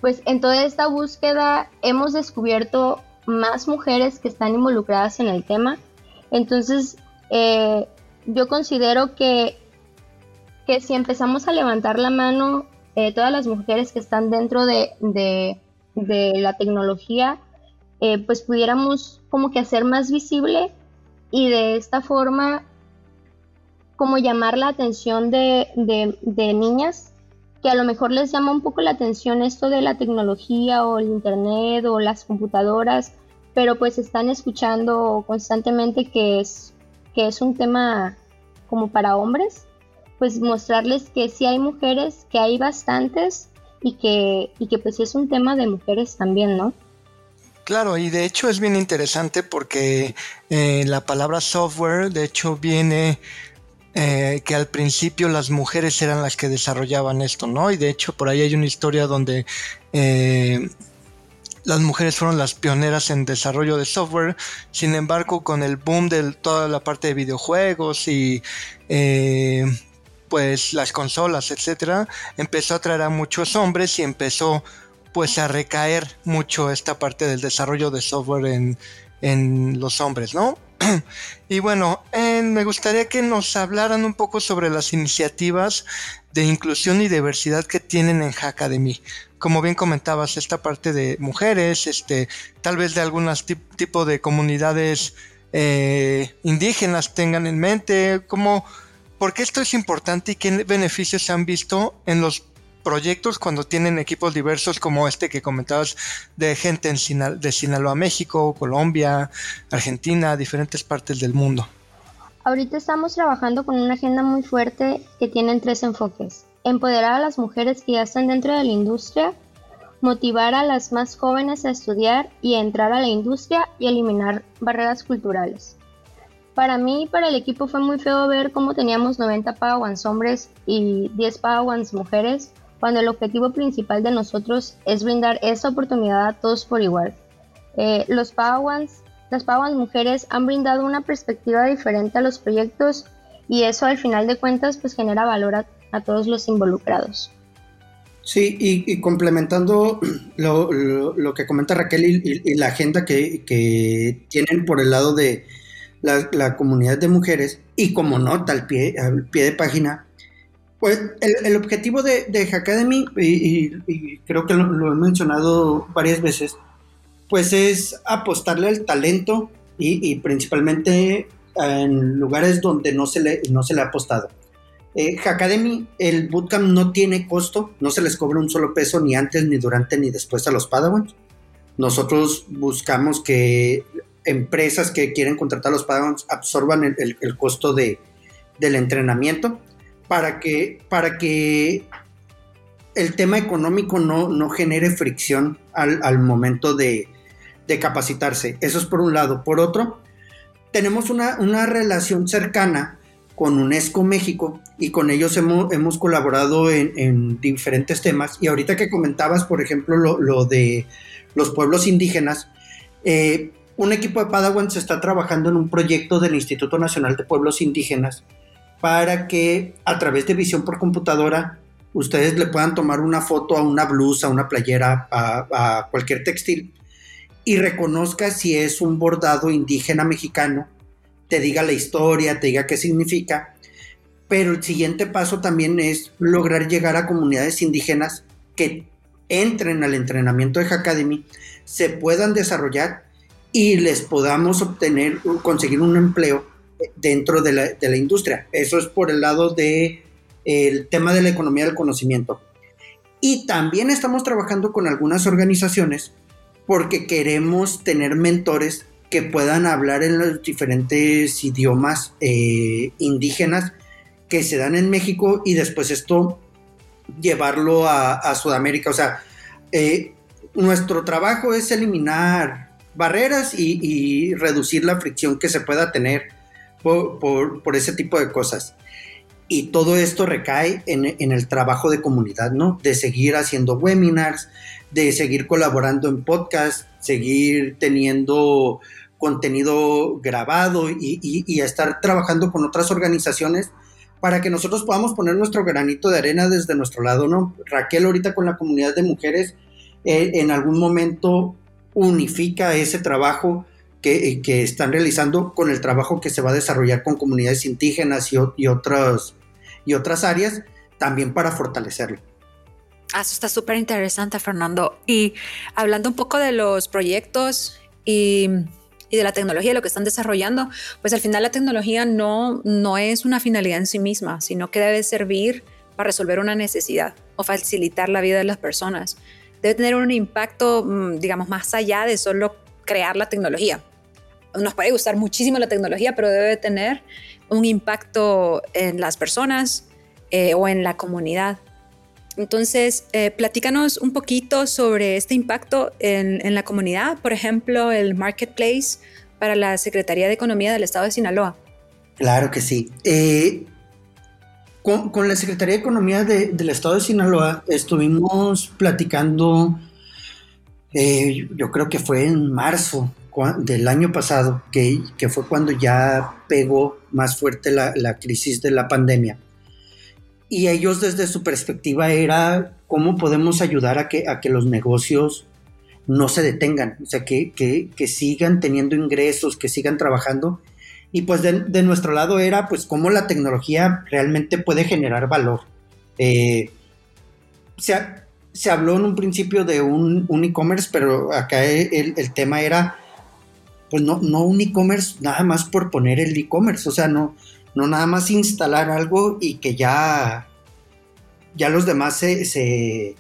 pues en toda esta búsqueda hemos descubierto más mujeres que están involucradas en el tema. Entonces, eh, yo considero que, que si empezamos a levantar la mano, eh, todas las mujeres que están dentro de, de, la tecnología, pues pudiéramos como que hacer más visible y de esta forma como llamar la atención de, de niñas que a lo mejor les llama un poco la atención esto de la tecnología o el internet o las computadoras, pero pues están escuchando constantemente que es, que es un tema como para hombres, pues mostrarles que sí hay mujeres, que hay bastantes y que, y que pues es un tema de mujeres también, ¿no? Claro, y de hecho es bien interesante porque eh, la palabra software de hecho viene eh, que al principio las mujeres eran las que desarrollaban esto, ¿no? Y de hecho por ahí hay una historia donde eh, las mujeres fueron las pioneras en desarrollo de software, sin embargo con el boom de toda la parte de videojuegos y eh, pues las consolas, etcétera, empezó a atraer a muchos hombres y empezó pues a recaer mucho esta parte del desarrollo de software en, en los hombres, ¿no? y bueno, me gustaría que nos hablaran un poco sobre las iniciativas de inclusión y diversidad que tienen en Hackademy. Como bien comentabas, esta parte de mujeres, este, tal vez de algunos tipo de comunidades eh, indígenas tengan en mente, como, ¿por qué esto es importante y qué beneficios se han visto en los proyectos cuando tienen equipos diversos como este que comentabas de gente en de Sinaloa, México, Colombia, Argentina, diferentes partes del mundo? Ahorita estamos trabajando con una agenda muy fuerte que tiene tres enfoques. Empoderar a las mujeres que ya están dentro de la industria, motivar a las más jóvenes a estudiar y entrar a la industria y eliminar barreras culturales. Para mí y para el equipo fue muy feo ver cómo teníamos 90 Padawans hombres y 10 Padawans mujeres cuando el objetivo principal de nosotros es brindar esa oportunidad a todos por igual. Eh, los Padawans, las Padawans mujeres han brindado una perspectiva diferente a los proyectos y eso al final de cuentas pues genera valor a, todos los involucrados. Sí, y, complementando lo, que comenta Raquel y, la agenda que, tienen por el lado de la, la, comunidad de mujeres, y como nota al pie, al pie de página, Pues el, objetivo de, de y, creo que lo, he mencionado varias veces, pues es apostarle al talento y, principalmente en lugares donde no se le, no se le ha apostado. Eh, Hackademy, el bootcamp no tiene costo, no se les cobra un solo peso ni antes, ni durante, ni después a los Padawans. Nosotros buscamos que empresas que quieren contratar a los Padawans absorban el, costo de, del entrenamiento para que, para que el tema económico no, no genere fricción al, momento de, capacitarse. Eso es por un lado. Por otro, tenemos una, relación cercana con UNESCO México y con ellos hemos, hemos colaborado en, diferentes temas. Y ahorita que comentabas, por ejemplo, lo, de los pueblos indígenas, eh, un equipo de Padawan se está trabajando en un proyecto del Instituto Nacional de Pueblos Indígenas para que a través de visión por computadora ustedes le puedan tomar una foto a una blusa, a una playera, a, cualquier textil y reconozca si es un bordado indígena mexicano, te diga la historia, te diga qué significa, pero el siguiente paso también es lograr llegar a comunidades indígenas que entren al entrenamiento de Hackademy, se puedan desarrollar y les podamos obtener, conseguir un empleo dentro de la, industria. Eso es por el lado de el tema de la economía del conocimiento. Y también estamos trabajando con algunas organizaciones porque queremos tener mentores que puedan hablar en los diferentes idiomas eh, indígenas que se dan en México y después esto llevarlo a, Sudamérica. O sea, eh, nuestro trabajo es eliminar barreras y, reducir la fricción que se pueda tener por, ese tipo de cosas. Y todo esto recae en, el trabajo de comunidad, ¿no? De seguir haciendo webinars, de seguir colaborando en podcast, seguir teniendo contenido grabado y, y, estar trabajando con otras organizaciones para que nosotros podamos poner nuestro granito de arena desde nuestro lado, ¿no? Raquel ahorita con la comunidad de mujeres eh, en algún momento unifica ese trabajo que, están realizando con el trabajo que se va a desarrollar con comunidades indígenas y, y, otras, y otras áreas, también para fortalecerlo. Ah, eso está súper interesante, Fernando. Y hablando un poco de los proyectos y, de la tecnología, lo que están desarrollando, pues al final la tecnología no, no es una finalidad en sí misma, sino que debe servir para resolver una necesidad o facilitar la vida de las personas. Debe tener un impacto, mm, digamos, más allá de solo crear la tecnología nos puede gustar muchísimo la tecnología, pero debe tener un impacto en las personas eh, o en la comunidad. Entonces, eh, platícanos un poquito sobre este impacto en, la comunidad, por ejemplo, el marketplace para la Secretaría de Economía del Estado de Sinaloa. Claro que sí. Eh, con, la Secretaría de Economía del Estado de Sinaloa estuvimos platicando, yo creo que fue en marzo del año pasado, que, fue cuando ya pegó más fuerte la, crisis de la pandemia. Y ellos desde su perspectiva era cómo podemos ayudar a que, a que los negocios no se detengan, o sea, que, que, sigan teniendo ingresos, que sigan trabajando. Y pues de, nuestro lado era pues cómo la tecnología realmente puede generar valor. Eh, se, se, habló en un principio de un, un e-commerce, pero acá el, el, tema era pues no, no un e-commerce nada más por poner el e-commerce, o sea, no, no nada más instalar algo y que ya, ya los demás se, se,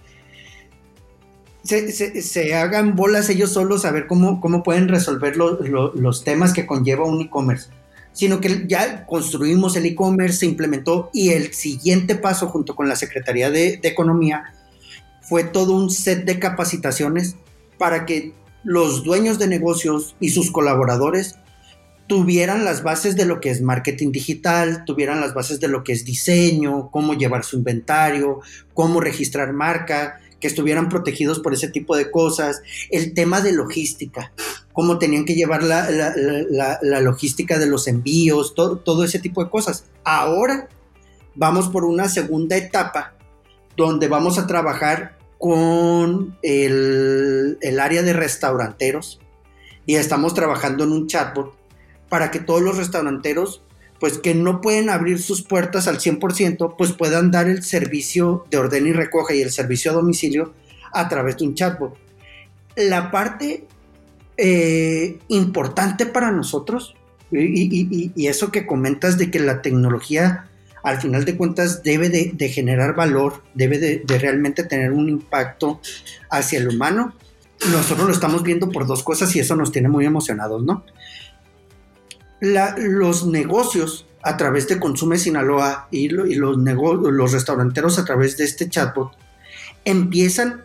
se, hagan bolas ellos solos a ver cómo, cómo pueden resolver los temas que conlleva un e-commerce, sino que ya construimos el e-commerce, se implementó y el siguiente paso junto con la Secretaría de, de Economía fue todo un set de capacitaciones para que los dueños de negocios y sus colaboradores tuvieran las bases de lo que es marketing digital, tuvieran las bases de lo que es diseño, cómo llevar su inventario, cómo registrar marca, que estuvieran protegidos por ese tipo de cosas, el tema de logística, cómo tenían que llevar la, logística de los envíos, todo, todo ese tipo de cosas. Ahora vamos por una segunda etapa donde vamos a trabajar con el, área de restauranteros y estamos trabajando en un chatbot para que todos los restauranteros pues que no pueden abrir sus puertas al 100%, pues puedan dar el servicio de orden y recoge y el servicio a domicilio a través de un chatbot. La parte eh, importante para nosotros, y, eso que comentas de que la tecnología al final de cuentas debe de, generar valor, debe de, realmente tener un impacto hacia el humano, nosotros lo estamos viendo por dos cosas y eso nos tiene muy emocionados, ¿no? Los negocios a través de Consume Sinaloa y, y los, los restauranteros a través de este chatbot empiezan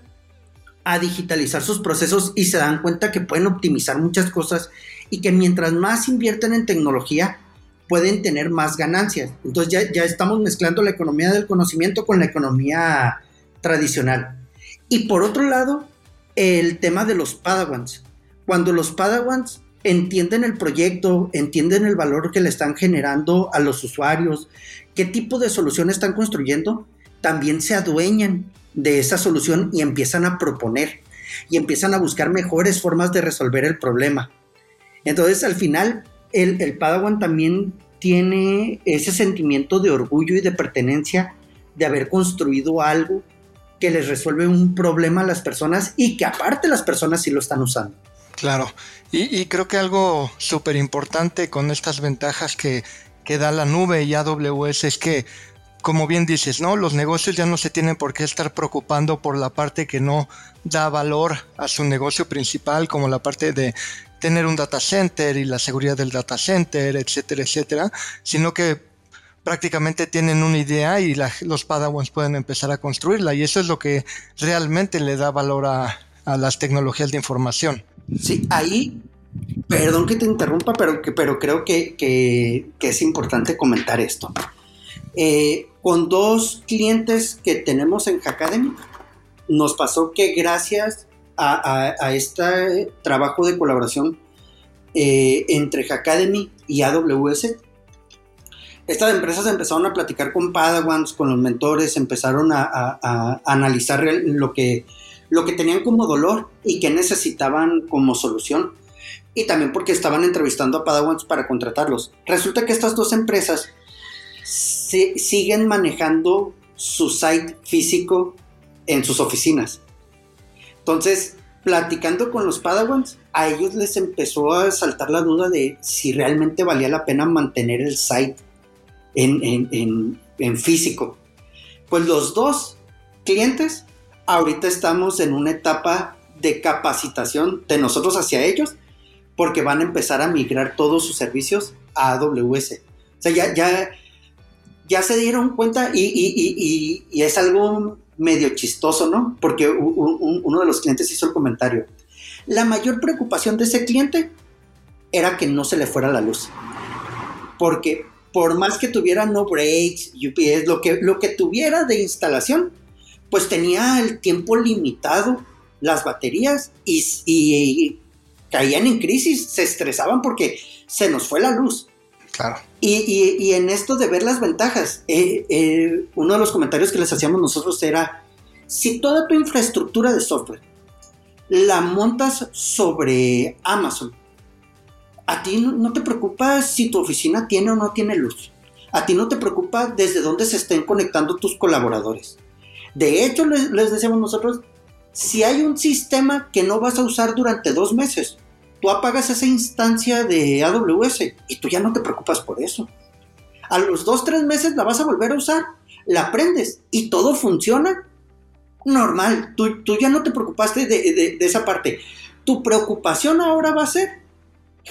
a digitalizar sus procesos y se dan cuenta que pueden optimizar muchas cosas y que mientras más invierten en tecnología, pueden tener más ganancias. Entonces ya, ya estamos mezclando la economía del conocimiento con la economía tradicional. Y por otro lado, el tema de los Padawans. Cuando los Padawans entienden el proyecto, entienden el valor que le están generando a los usuarios, qué tipo de solución están construyendo, también se adueñan de esa solución y empiezan a proponer y empiezan a buscar mejores formas de resolver el problema. Entonces, al final, el, el Padawan también tiene ese sentimiento de orgullo y de pertenencia de haber construido algo que les resuelve un problema a las personas y que aparte las personas sí lo están usando. Claro, y, creo que algo súper importante con estas ventajas que, que da la nube y AWS es que, como bien dices, ¿no? Los negocios ya no se tienen por qué estar preocupando por la parte que no da valor a su negocio principal, como la parte de tener un data center y la seguridad del data center, etcétera, etcétera, sino que prácticamente tienen una idea y los Padawans pueden empezar a construirla y eso es lo que realmente le da valor a, las tecnologías de información. Sí, ahí, perdón que te interrumpa, pero, pero creo que, es importante comentar esto. Eh, con dos clientes que tenemos en Hackademy, nos pasó que gracias a, este trabajo de colaboración eh, entre Hackademy y AWS, estas empresas empezaron a platicar con Padawans, con los mentores, empezaron a, analizar lo que, lo que tenían como dolor y que necesitaban como solución. Y también porque estaban entrevistando a Padawans para contratarlos. Resulta que estas dos empresas siguen manejando su site físico en sus oficinas. Entonces, platicando con los Padawans, a ellos les empezó a saltar la duda de si realmente valía la pena mantener el site en, físico. Pues los dos clientes, ahorita estamos en una etapa de capacitación de nosotros hacia ellos, porque van a empezar a migrar todos sus servicios a AWS. O sea, ya, ya, ya se dieron cuenta y, es algo medio chistoso, ¿no? Porque uno de los clientes hizo el comentario. La mayor preocupación de ese cliente era que no se le fuera la luz. Porque por más que tuviera no breaks, UPS, lo que, lo que tuviera de instalación, pues tenía el tiempo limitado, las baterías, y, caían en crisis, se estresaban porque se nos fue la luz. Claro. Y, en esto de ver las ventajas, eh, eh, uno de los comentarios que les hacíamos nosotros era, si toda tu infraestructura de software la montas sobre Amazon, a ti no, te preocupa si tu oficina tiene o no tiene luz. A ti no te preocupa desde dónde se estén conectando tus colaboradores. De hecho, les, decimos nosotros, si hay un sistema que no vas a usar durante dos meses, tú apagas esa instancia de AWS y tú ya no te preocupas por eso. A los dos, tres meses la vas a volver a usar, la prendes y todo funciona normal. Tú, ya no te preocupaste de esa parte. Tu preocupación ahora va a ser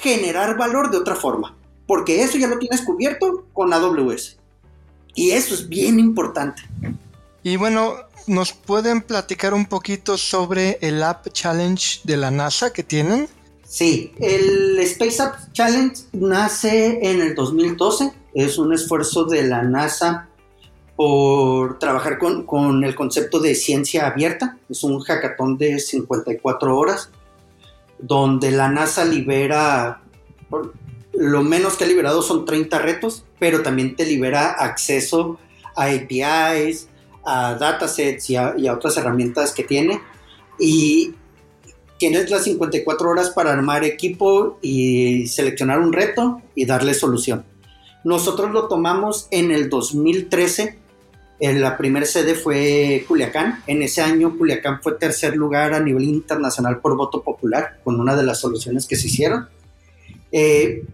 generar valor de otra forma, porque eso ya lo tienes cubierto con AWS. Y eso es bien importante. Y bueno, ¿nos pueden platicar un poquito sobre el App Challenge de la NASA que tienen? Sí, el Space App Challenge nace en el 2012. Es un esfuerzo de la NASA por trabajar con, con el concepto de ciencia abierta. Es un hackathon de 54 horas donde la NASA libera, lo menos que ha liberado son 30 retos, pero también te libera acceso a APIs, a datasets y a, y a otras herramientas que tiene. Y tienes las 54 horas para armar equipo y seleccionar un reto y darle solución. Nosotros lo tomamos en el 2013. En la primera sede fue Culiacán. En ese año Culiacán fue tercer lugar a nivel internacional por voto popular, con una de las soluciones que se hicieron. Eh,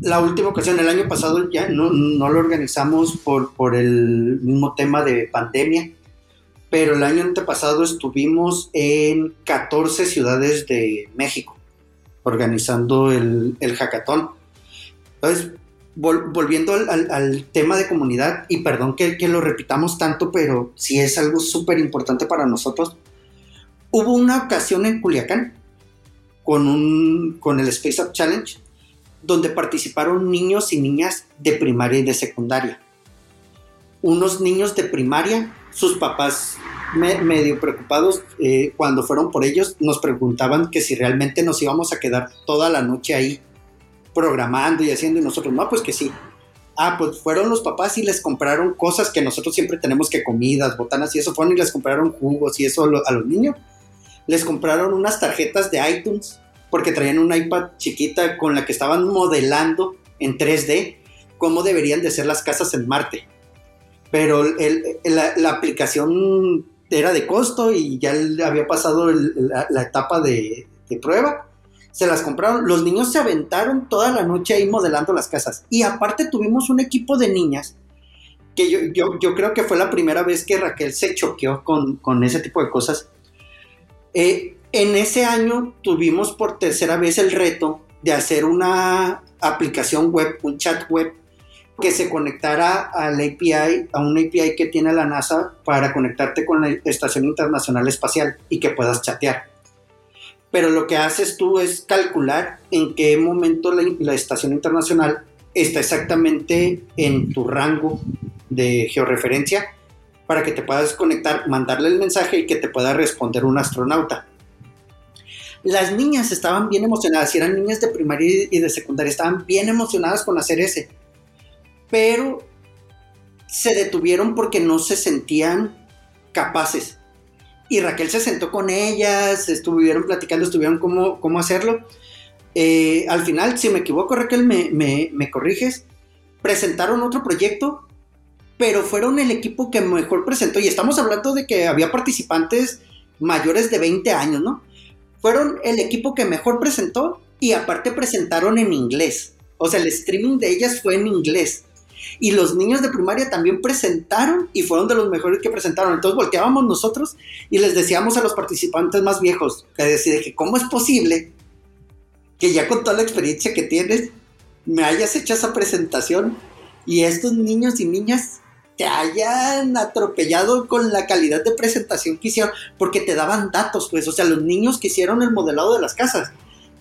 la última ocasión, el año pasado, ya no, no lo organizamos por, por, el mismo tema de pandemia, pero el año antepasado estuvimos en 14 ciudades de México organizando el, el hackathon. Entonces, volviendo al, al, tema de comunidad, y perdón que, que lo repitamos tanto, pero sí es algo súper importante para nosotros. Hubo una ocasión en Culiacán con, un, con el Space Up Challenge donde participaron niños y niñas de primaria y de secundaria. Unos niños de primaria, sus papás medio preocupados eh, cuando fueron por ellos, nos preguntaban que si realmente nos íbamos a quedar toda la noche ahí programando y haciendo y nosotros, no, pues que sí. Ah, pues fueron los papás y les compraron cosas que nosotros siempre tenemos que comidas, botanas y eso, fueron y les compraron jugos y eso a los niños. Les compraron unas tarjetas de iTunes porque traían una iPad chiquita con la que estaban modelando en 3D cómo deberían de ser las casas en Marte. Pero la, aplicación era de costo y ya había pasado la, etapa de, prueba. Se las compraron. Los niños se aventaron toda la noche ahí modelando las casas. Y aparte tuvimos un equipo de niñas que yo, yo, creo que fue la primera vez que Raquel se choqueó con, con ese tipo de cosas. Eh, en ese año tuvimos por tercera vez el reto de hacer una aplicación web, un chat web, que se conectara al API, a un API que tiene la NASA para conectarte con la Estación Internacional Espacial y que puedas chatear. Pero lo que haces tú es calcular en qué momento la, la Estación Internacional está exactamente en tu rango de georreferencia para que te puedas conectar, mandarle el mensaje y que te pueda responder un astronauta. Las niñas estaban bien emocionadas, si eran niñas de primaria y de secundaria, estaban bien emocionadas con hacer ese. Pero se detuvieron porque no se sentían capaces. Y Raquel se sentó con ellas, estuvieron platicando, estuvieron cómo, cómo hacerlo. Eh, al final, si me equivoco, Raquel, me, me corriges, presentaron otro proyecto, pero fueron el equipo que mejor presentó. Y estamos hablando de que había participantes mayores de 20 años, ¿no? Fueron el equipo que mejor presentó y aparte presentaron en inglés. O sea, el streaming de ellas fue en inglés. Y los niños de primaria también presentaron y fueron de los mejores que presentaron. Entonces volteábamos nosotros y les decíamos a los participantes más viejos, que decía que cómo es posible que ya con toda la experiencia que tienes me hayas hecho esa presentación y estos niños y niñas te hayan atropellado con la calidad de presentación que hicieron, porque te daban datos, pues, o sea, los niños que hicieron el modelado de las casas,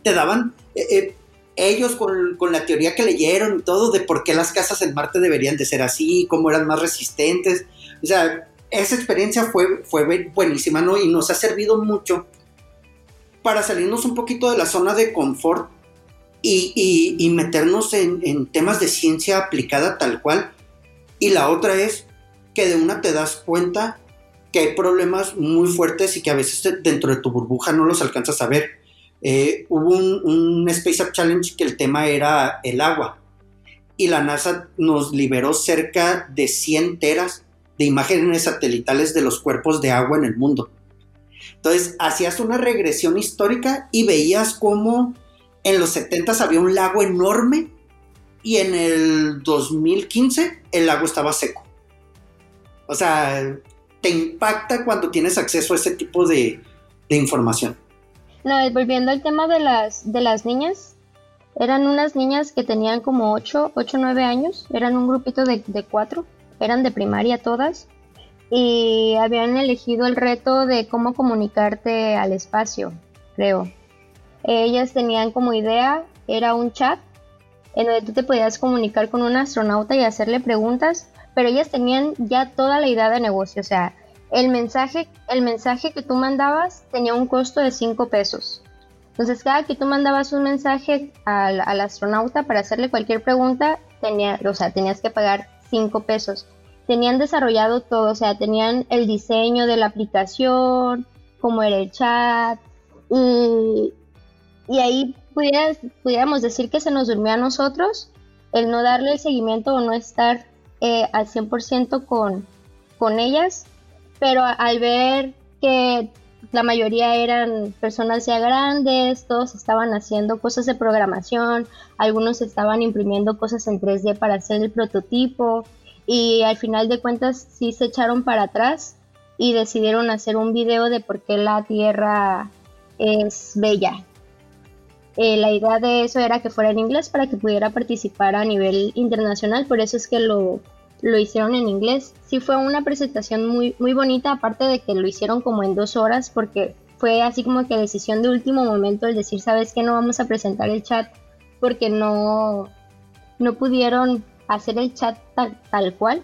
te daban eh, eh, ellos con, la teoría que leyeron y todo de por qué las casas en Marte deberían de ser así, cómo eran más resistentes, o sea, esa experiencia fue, fue buenísima, ¿no? Y nos ha servido mucho para salirnos un poquito de la zona de confort y, meternos en, en temas de ciencia aplicada tal cual, y la otra es que de una te das cuenta que hay problemas muy fuertes y que a veces dentro de tu burbuja no los alcanzas a ver. Eh, hubo un, Space Up Challenge que el tema era el agua y la NASA nos liberó cerca de 100 teras de imágenes satelitales de los cuerpos de agua en el mundo. Entonces hacías una regresión histórica y veías cómo en los 70 había un lago enorme y en el 2015 el lago estaba seco. O sea, te impacta cuando tienes acceso a ese tipo de, información. No, volviendo al tema de las, de las niñas, eran unas niñas que tenían como 8, 8 9 años, eran un grupito de, de 4, eran de primaria todas, y habían elegido el reto de cómo comunicarte al espacio, creo. Ellas tenían como idea, era un chat en donde tú te podías comunicar con un astronauta y hacerle preguntas, pero ellas tenían ya toda la idea de negocio, o sea, el mensaje, el mensaje que tú mandabas tenía un costo de 5 pesos. Entonces, cada que tú mandabas un mensaje al, astronauta para hacerle cualquier pregunta, tenía, o sea, tenías que pagar 5 pesos. Tenían desarrollado todo, o sea, tenían el diseño de la aplicación, cómo era el chat, y, y ahí pudiéramos decir que se nos durmió a nosotros, el no darle el seguimiento o no estar eh, al 100% con, con ellas, pero al ver que la mayoría eran personas ya grandes, todos estaban haciendo cosas de programación, algunos estaban imprimiendo cosas en 3D para hacer el prototipo y al final de cuentas sí se echaron para atrás y decidieron hacer un video de por qué la Tierra es bella. Eh, la idea de eso era que fuera en inglés para que pudiera participar a nivel internacional, por eso es que lo, lo hicieron en inglés. Sí fue una presentación muy, muy bonita, aparte de que lo hicieron como en dos horas, porque fue así como que decisión de último momento el decir, sabes que no vamos a presentar el chat porque no, no pudieron hacer el chat tal, tal cual.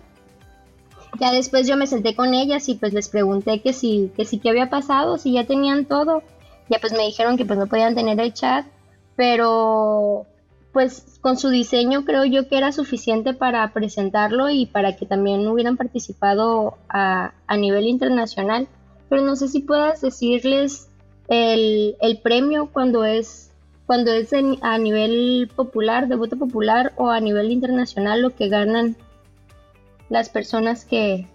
Ya después yo me senté con ellas y pues les pregunté que si, que si qué había pasado, si ya tenían todo. Ya pues me dijeron que pues no podían tener el chat, pero pues con su diseño creo yo que era suficiente para presentarlo y para que también hubieran participado a, nivel internacional. Pero no sé si puedas decirles el, premio cuando es cuando es a nivel popular, de voto popular o a nivel internacional lo que ganan las personas que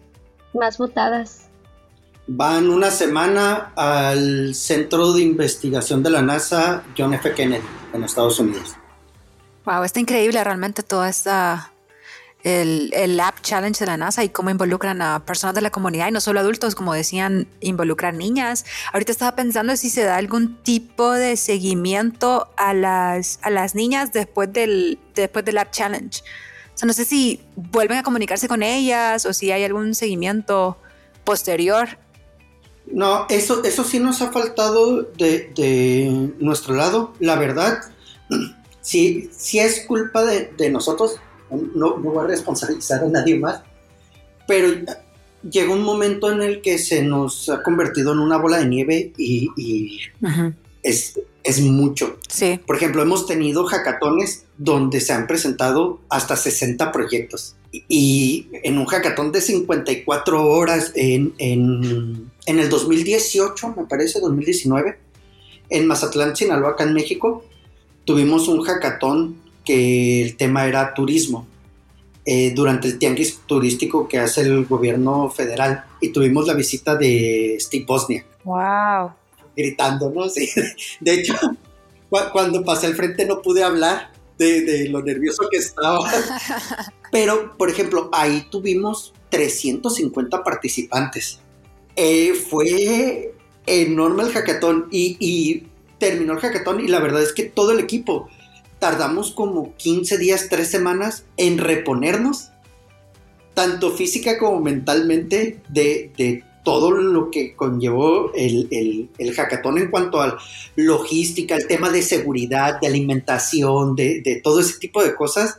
más votadas. Van una semana al Centro de Investigación de la NASA John F. Kennedy en Estados Unidos. Wow, está increíble realmente toda esta el, el Lab Challenge de la NASA y cómo involucran a personas de la comunidad y no solo adultos, como decían, involucran niñas. Ahorita estaba pensando si se da algún tipo de seguimiento a las, a las niñas después del, después del Lab Challenge. O sea, no sé si vuelven a comunicarse con ellas o si hay algún seguimiento posterior. No, eso, eso sí nos ha faltado de, nuestro lado. La verdad, sí, sí es culpa de, nosotros. No, voy a responsabilizar a nadie más. Pero llegó un momento en el que se nos ha convertido en una bola de nieve y, es, es, mucho. Sí. Por ejemplo, hemos tenido hackatones donde se han presentado hasta 60 proyectos. Y en un hackathon de 54 horas en, en, en, el 2018, me parece, 2019, en Mazatlán, Sinaloa, acá en México, tuvimos un hackathon que el tema era turismo. Eh, durante el tianguis turístico que hace el gobierno federal y tuvimos la visita de Steve Bosnia. ¡Wow! Gritando, ¿no? Sí. De hecho, cuando pasé al frente no pude hablar de, lo nervioso que estaba. Pero, por ejemplo, ahí tuvimos 350 participantes. Eh, fue enorme el hackathon y, terminó el hackathon y la verdad es que todo el equipo tardamos como 15 días, 3 semanas en reponernos, tanto física como mentalmente, de, de todo lo que conllevó el, el, el, hackathon en cuanto a logística, el tema de seguridad, de alimentación, de, todo ese tipo de cosas.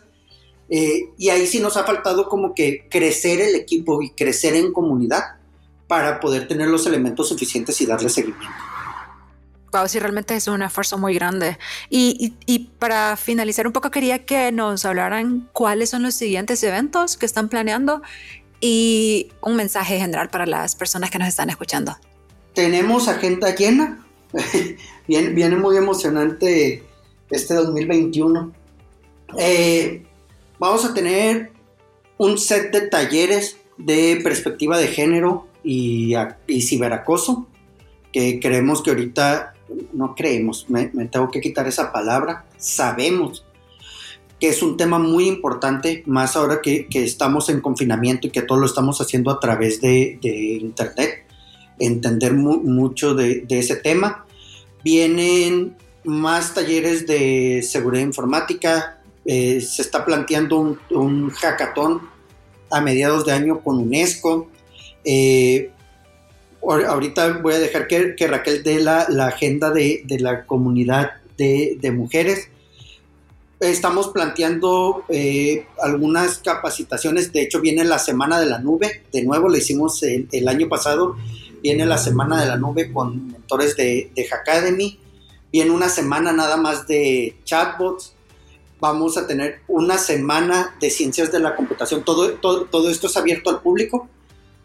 Eh, y ahí sí nos ha faltado como que crecer el equipo y crecer en comunidad para poder tener los elementos suficientes y darle seguimiento. Wow, sí, realmente es un esfuerzo muy grande. Y, y, y, para finalizar un poco, quería que nos hablaran cuáles son los siguientes eventos que están planeando y un mensaje general para las personas que nos están escuchando. Tenemos agenda llena. viene, viene, muy emocionante este 2021. Eh, vamos a tener un set de talleres de perspectiva de género y, y ciberacoso, que creemos que ahorita, no creemos, me, me tengo que quitar esa palabra, sabemos que es un tema muy importante, más ahora que, estamos en confinamiento y que todo lo estamos haciendo a través de, Internet, entender mucho de, ese tema. Vienen más talleres de seguridad informática, eh, se está planteando un, un, hackathon a mediados de año con UNESCO. Eh, ahorita voy a dejar que, Raquel dé la, agenda de, la comunidad de, de mujeres estamos planteando eh, algunas capacitaciones. De hecho, viene la Semana de la Nube. De nuevo, lo hicimos el, año pasado. Viene la Semana de la Nube con mentores de, de Hackademy. Viene una semana nada más de chatbots. Vamos a tener una semana de ciencias de la computación. Todo, todo, todo esto es abierto al público.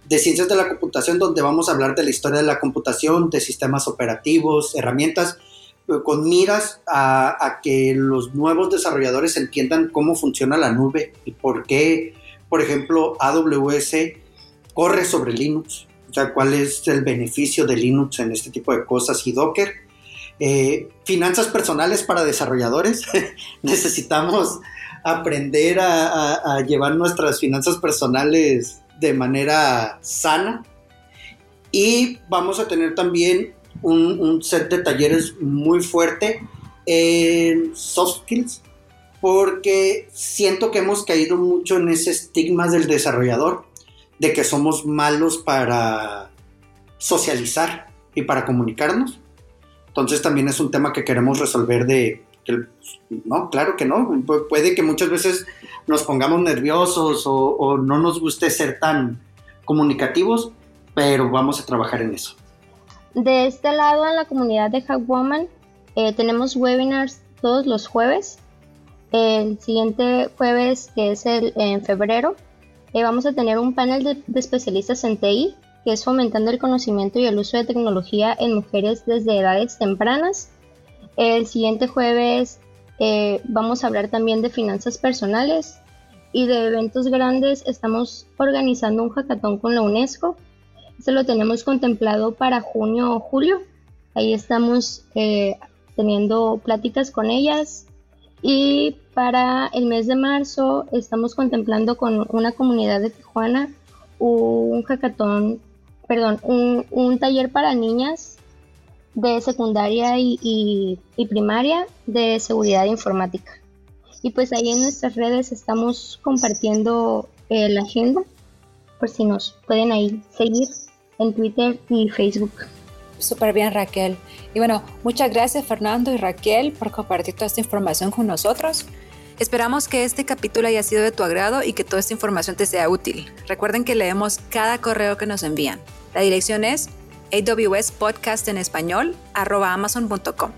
De ciencias de la computación, donde vamos a hablar de la historia de la computación, de sistemas operativos, herramientas con miras a, que los nuevos desarrolladores entiendan cómo funciona la nube y por qué, por ejemplo, AWS corre sobre Linux. O sea, cuál es el beneficio de Linux en este tipo de cosas y Docker. Eh, finanzas personales para desarrolladores. Necesitamos aprender a, llevar nuestras finanzas personales de manera sana. Y vamos a tener también un, set de talleres muy fuerte en soft skills, porque siento que hemos caído mucho en ese estigma del desarrollador, de que somos malos para socializar y para comunicarnos. Entonces también es un tema que queremos resolver de, no, claro que no, puede que muchas veces nos pongamos nerviosos o, o no nos guste ser tan comunicativos, pero vamos a trabajar en eso. De este lado, en la comunidad de Hackwoman, eh, tenemos webinars todos los jueves. El siguiente jueves, que es en febrero, eh, vamos a tener un panel de, especialistas en TI, que es fomentando el conocimiento y el uso de tecnología en mujeres desde edades tempranas. El siguiente jueves eh, vamos a hablar también de finanzas personales y de eventos grandes. Estamos organizando un hackathon con la UNESCO se lo tenemos contemplado para junio o julio. Ahí estamos eh, teniendo pláticas con ellas. Y para el mes de marzo estamos contemplando con una comunidad de Tijuana un hackathon, perdón, un, taller para niñas de secundaria y, primaria de seguridad informática. Y pues ahí en nuestras redes estamos compartiendo eh, la agenda por si nos pueden ahí seguir en Twitter y Facebook. Súper bien, Raquel. Y bueno, muchas gracias Fernando y Raquel por compartir toda esta información con nosotros. Esperamos que este capítulo haya sido de tu agrado y que toda esta información te sea útil. Recuerden que leemos cada correo que nos envían. La dirección es awspodcast en español amazon.com.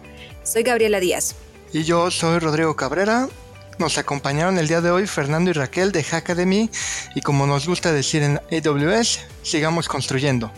Soy Gabriela Díaz. Y yo soy Rodrigo Cabrera. Nos acompañaron el día de hoy Fernando y Raquel de Hackademy y como nos gusta decir en AWS, sigamos construyendo.